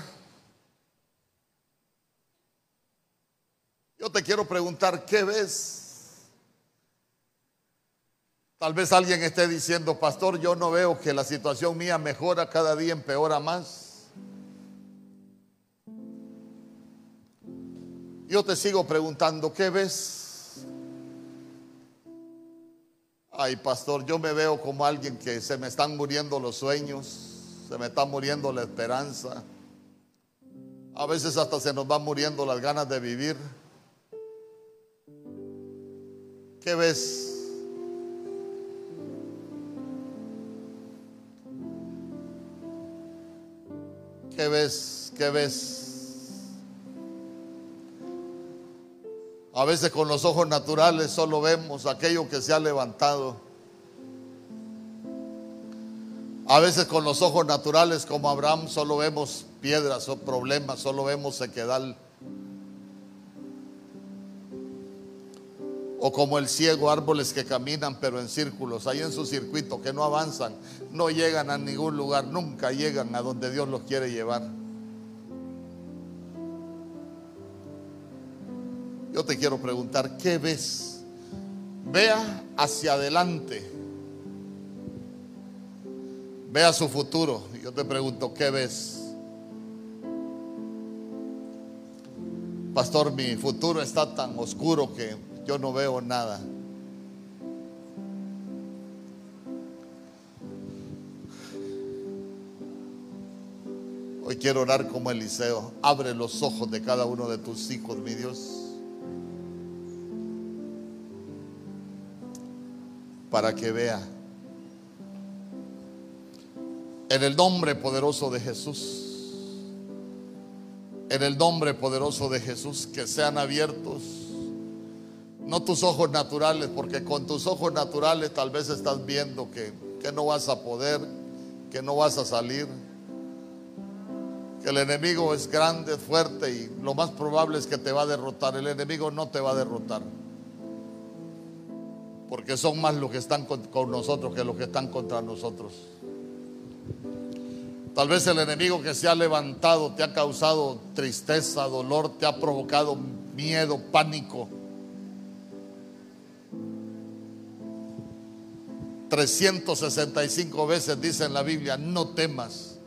Yo te quiero preguntar, ¿qué ves? Tal vez alguien esté diciendo, pastor, yo no veo que la situación mía mejora, cada día empeora más. Yo te sigo preguntando, ¿qué ves? Ay, pastor, yo me veo como alguien que se me están muriendo los sueños, se me está muriendo la esperanza. A veces hasta se nos van muriendo las ganas de vivir. ¿Qué ves? ¿Qué ves? ¿Qué ves? A veces con los ojos naturales solo vemos aquello que se ha levantado. A veces con los ojos naturales como Abraham solo vemos piedras o problemas, solo vemos sequedal. O como el ciego, árboles que caminan pero en círculos, ahí en su circuito, que no avanzan, no llegan a ningún lugar, nunca llegan a donde Dios los quiere llevar. Yo te quiero preguntar, ¿qué ves? Vea hacia adelante. Vea su futuro. Yo te pregunto, ¿qué ves? Pastor, mi futuro está tan oscuro que yo no veo nada. Hoy quiero orar como Eliseo. Abre los ojos de cada uno de tus hijos, mi Dios. Para que vea. En el nombre poderoso de Jesús. En el nombre poderoso de Jesús. Que sean abiertos no tus ojos naturales, porque con tus ojos naturales tal vez estás viendo que, que no vas a poder, que no vas a salir, que el enemigo es grande, fuerte y lo más probable es que te va a derrotar. El enemigo no te va a derrotar, porque son más los que están con, nosotros que los que están contra nosotros. Tal vez el enemigo que se ha levantado te ha causado tristeza, dolor, te ha provocado miedo, pánico 365 veces dice en la Biblia, no temas.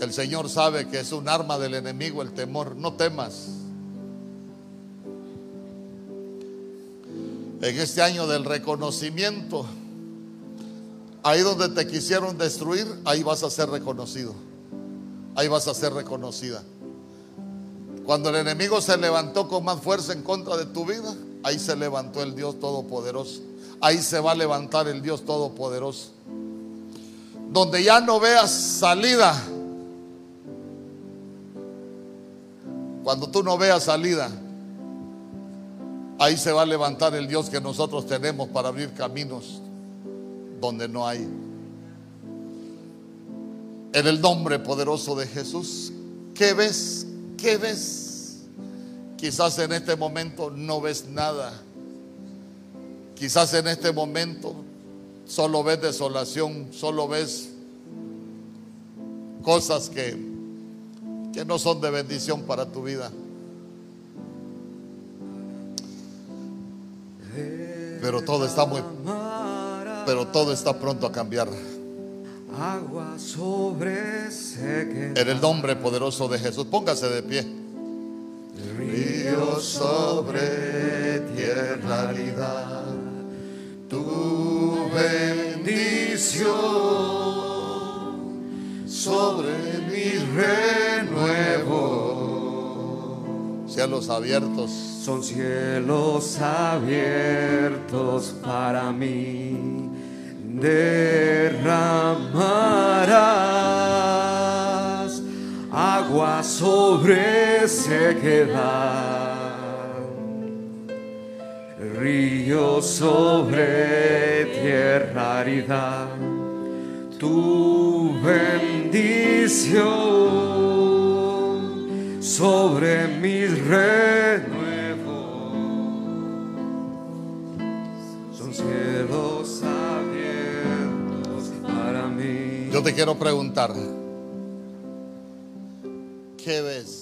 El Señor sabe que es un arma del enemigo el temor, no temas. En este año del reconocimiento, ahí donde te quisieron destruir, ahí vas a ser reconocido. Ahí vas a ser reconocida. Cuando el enemigo se levantó con más fuerza en contra de tu vida, Ahí se levantó el Dios Todopoderoso. Ahí se va a levantar el Dios Todopoderoso. Donde ya no veas salida. Cuando tú no veas salida, ahí se va a levantar el Dios que nosotros tenemos para abrir caminos donde no hay. En el nombre poderoso de Jesús, ¿qué ves? ¿Qué ves? Quizás en este momento no ves nada. Quizás en este momento solo ves desolación, solo ves cosas que, que no son de bendición para tu vida. Pero todo está muy pero todo está pronto a cambiar. Agua sobre En el nombre poderoso de Jesús, póngase de pie río sobre tierra tu bendición sobre mi renuevo. cielos abiertos. Son cielos abiertos para mí. Derramarás agua sobre sequedad, ríos sobre tierra. Tu bendición sobre mis renuevos Te quiero preguntar, ¿qué ves?